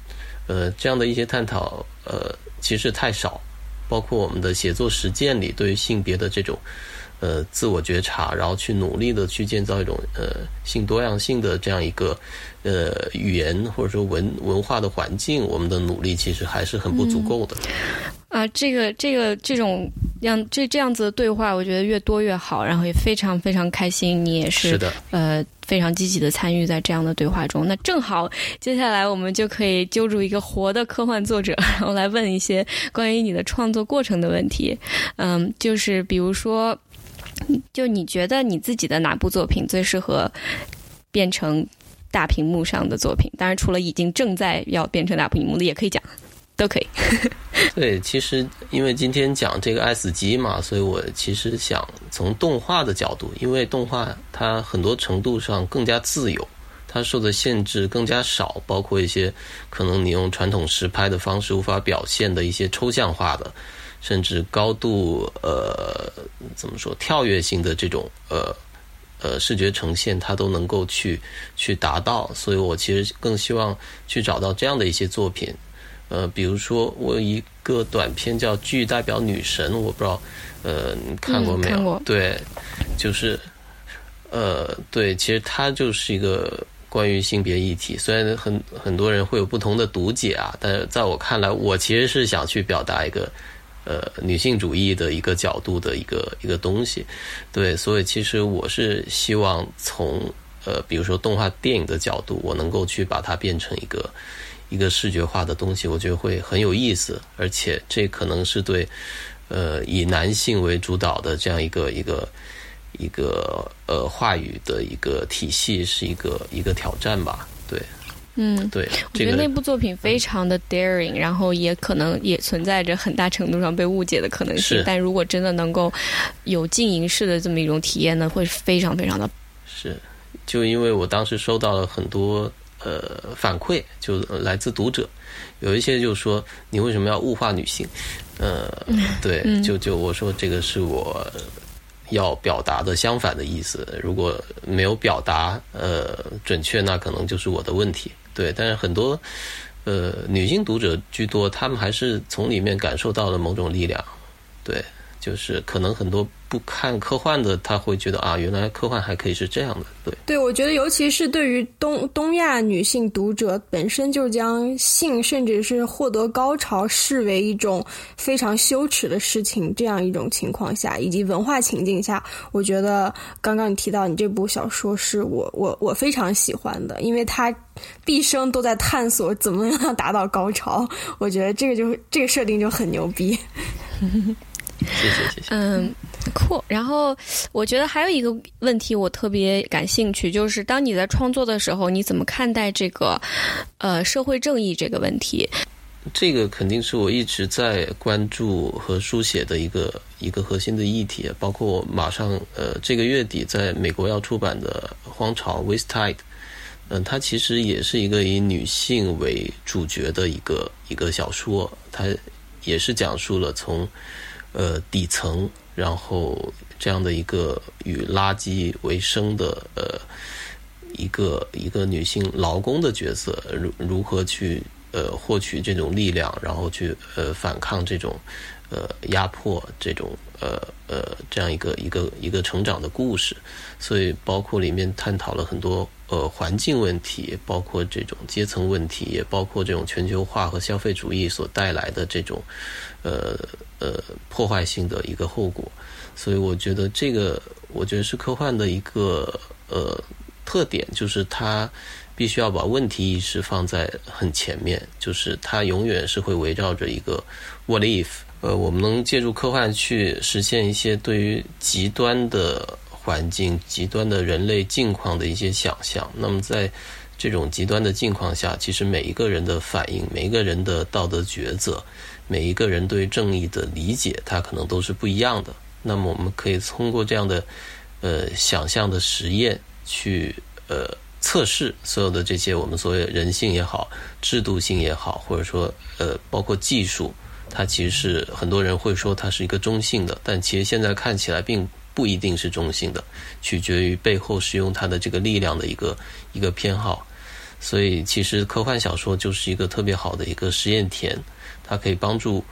呃，这样的一些探讨，呃，其实太少，包括我们的写作实践里对于性别的这种。呃自我觉察，然后去努力的去建造一种呃性多样性的这样一个呃语言或者说文文化的环境，我们的努力其实还是很不足够的。啊，这个这个这种样这这样子的对话，我觉得越多越好，然后也非常非常开心。你也是是的，呃，非常积极的参与在这样的对话中。那正好，接下来我们就可以揪住一个活的科幻作者，然后来问一些关于你的创作过程的问题。嗯，就是比如说，就你觉得你自己的哪部作品最适合变成大屏幕上的作品？当然，除了已经正在要变成大屏幕的，也可以讲。都可以。对，其实因为今天讲这个《爱死机》嘛，所以我其实想从动画的角度，因为动画它很多程度上更加自由，它受的限制更加少，包括一些可能你用传统实拍的方式无法表现的一些抽象化的，甚至高度呃怎么说跳跃性的这种呃呃视觉呈现，它都能够去去达到。所以我其实更希望去找到这样的一些作品。呃，比如说我有一个短片叫《剧代表女神》，我不知道，呃，你看过没有？对，就是，呃，对，其实它就是一个关于性别议题，虽然很很多人会有不同的读解啊，但是在我看来，我其实是想去表达一个呃女性主义的一个角度的一个一个东西。对，所以其实我是希望从呃，比如说动画电影的角度，我能够去把它变成一个。一个视觉化的东西，我觉得会很有意思，而且这可能是对，呃，以男性为主导的这样一个一个一个呃话语的一个体系，是一个一个挑战吧？对，嗯，对，我觉得那部作品非常的 daring，然后也可能也存在着很大程度上被误解的可能性。但如果真的能够有静影式的这么一种体验呢，会非常非常的。是，就因为我当时收到了很多。呃，反馈就来自读者，有一些就说你为什么要物化女性？呃，对，就就我说这个是我要表达的相反的意思。如果没有表达呃准确，那可能就是我的问题。对，但是很多呃女性读者居多，她们还是从里面感受到了某种力量。对，就是可能很多。不看科幻的，他会觉得啊，原来科幻还可以是这样的，对。对，我觉得尤其是对于东东亚女性读者，本身就将性甚至是获得高潮视为一种非常羞耻的事情，这样一种情况下，以及文化情境下，我觉得刚刚你提到你这部小说是我我我非常喜欢的，因为他毕生都在探索怎么样达到高潮，我觉得这个就这个设定就很牛逼。谢谢谢谢。嗯，酷。然后我觉得还有一个问题我特别感兴趣，就是当你在创作的时候，你怎么看待这个呃社会正义这个问题？这个肯定是我一直在关注和书写的一个一个核心的议题，包括我马上呃这个月底在美国要出版的《荒潮》Waste Tide），嗯，它其实也是一个以女性为主角的一个一个小说，它也是讲述了从。呃，底层，然后这样的一个与垃圾为生的呃一个一个女性劳工的角色，如如何去呃获取这种力量，然后去呃反抗这种呃压迫，这种呃呃这样一个一个一个成长的故事。所以，包括里面探讨了很多呃环境问题，包括这种阶层问题，也包括这种全球化和消费主义所带来的这种呃。呃，破坏性的一个后果，所以我觉得这个，我觉得是科幻的一个呃特点，就是它必须要把问题意识放在很前面，就是它永远是会围绕着一个 what if，呃，我们能借助科幻去实现一些对于极端的环境、极端的人类境况的一些想象。那么在这种极端的境况下，其实每一个人的反应，每一个人的道德抉择。每一个人对正义的理解，他可能都是不一样的。那么，我们可以通过这样的呃想象的实验，去呃测试所有的这些我们所谓人性也好、制度性也好，或者说呃包括技术，它其实是很多人会说它是一个中性的，但其实现在看起来并不一定是中性的，取决于背后使用它的这个力量的一个一个偏好。所以，其实科幻小说就是一个特别好的一个实验田。它可以帮助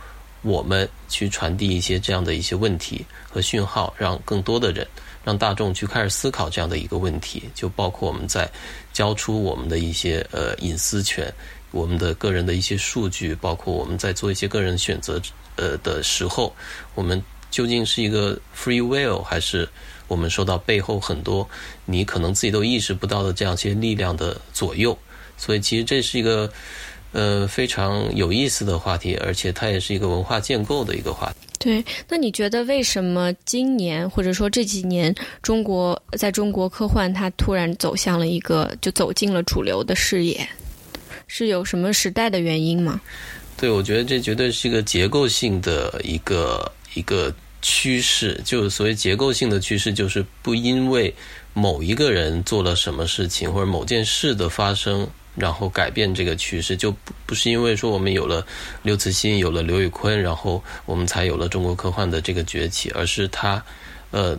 我们去传递一些这样的一些问题和讯号，让更多的人。让大众去开始思考这样的一个问题，就包括我们在交出我们的一些呃隐私权、我们的个人的一些数据，包括我们在做一些个人选择呃的时候，我们究竟是一个 free will，还是我们受到背后很多你可能自己都意识不到的这样一些力量的左右？所以，其实这是一个呃非常有意思的话题，而且它也是一个文化建构的一个话题。对，那你觉得为什么今年或者说这几年中国在中国科幻它突然走向了一个就走进了主流的视野？是有什么时代的原因吗？对，我觉得这绝对是一个结构性的一个一个趋势。就所谓结构性的趋势，就是不因为某一个人做了什么事情或者某件事的发生。然后改变这个趋势，就不不是因为说我们有了刘慈欣，有了刘宇昆，然后我们才有了中国科幻的这个崛起，而是它，呃，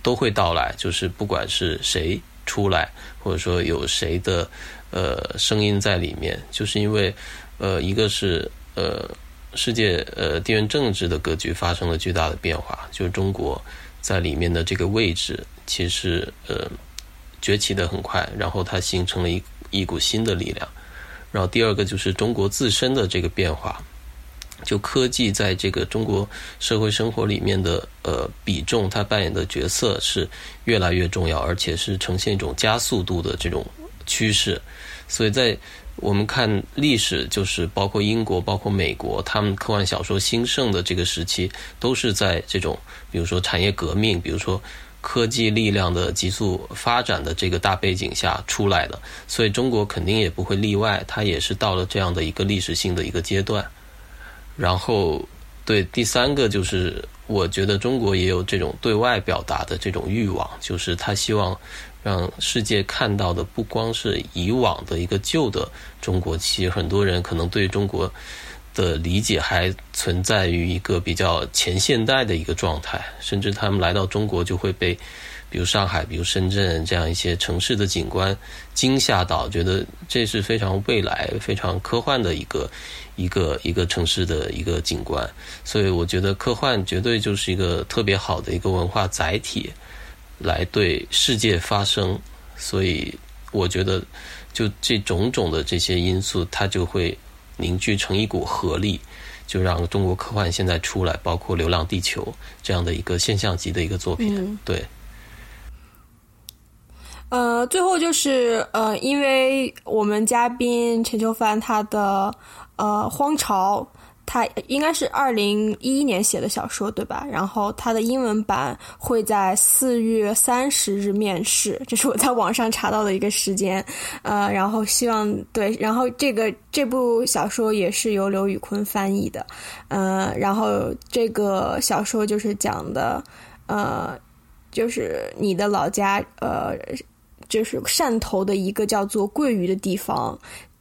都会到来。就是不管是谁出来，或者说有谁的呃声音在里面，就是因为呃，一个是呃世界呃地缘政治的格局发生了巨大的变化，就是中国在里面的这个位置其实呃崛起的很快，然后它形成了一。一股新的力量，然后第二个就是中国自身的这个变化，就科技在这个中国社会生活里面的呃比重，它扮演的角色是越来越重要，而且是呈现一种加速度的这种趋势。所以在我们看历史，就是包括英国、包括美国，他们科幻小说兴盛的这个时期，都是在这种比如说产业革命，比如说。科技力量的急速发展的这个大背景下出来的，所以中国肯定也不会例外，它也是到了这样的一个历史性的一个阶段。然后，对第三个就是，我觉得中国也有这种对外表达的这种欲望，就是他希望让世界看到的不光是以往的一个旧的中国期，很多人可能对中国。的理解还存在于一个比较前现代的一个状态，甚至他们来到中国就会被，比如上海、比如深圳这样一些城市的景观惊吓到，觉得这是非常未来、非常科幻的一个一个一个城市的一个景观。所以，我觉得科幻绝对就是一个特别好的一个文化载体，来对世界发声。所以，我觉得就这种种的这些因素，它就会。凝聚成一股合力，就让中国科幻现在出来，包括《流浪地球》这样的一个现象级的一个作品。对。呃，最后就是呃，因为我们嘉宾陈秋帆他的呃《荒潮》。他应该是二零一一年写的小说，对吧？然后他的英文版会在四月三十日面世，这是我在网上查到的一个时间。呃，然后希望对，然后这个这部小说也是由刘宇坤翻译的。呃，然后这个小说就是讲的，呃，就是你的老家，呃，就是汕头的一个叫做桂鱼的地方。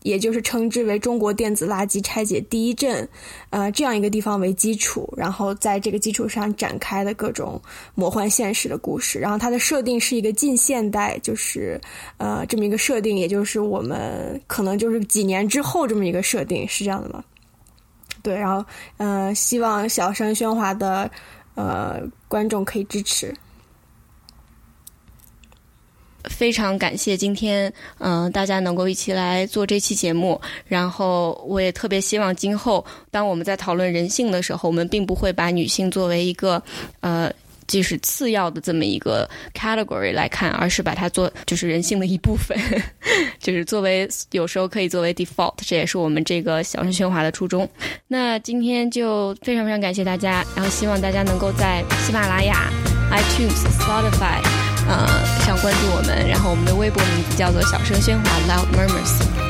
也就是称之为中国电子垃圾拆解第一镇，呃，这样一个地方为基础，然后在这个基础上展开的各种魔幻现实的故事。然后它的设定是一个近现代，就是呃这么一个设定，也就是我们可能就是几年之后这么一个设定，是这样的吗？对，然后呃，希望小声喧哗的呃观众可以支持。非常感谢今天，嗯，大家能够一起来做这期节目。然后，我也特别希望今后，当我们在讨论人性的时候，我们并不会把女性作为一个，呃，就是次要的这么一个 category 来看，而是把它做就是人性的一部分，就是作为有时候可以作为 default。这也是我们这个小声喧哗的初衷。那今天就非常非常感谢大家，然后希望大家能够在喜马拉雅、iTunes、Spotify。呃，想关注我们，然后我们的微博名字叫做“小声喧哗 ”（Loud Murmurs）。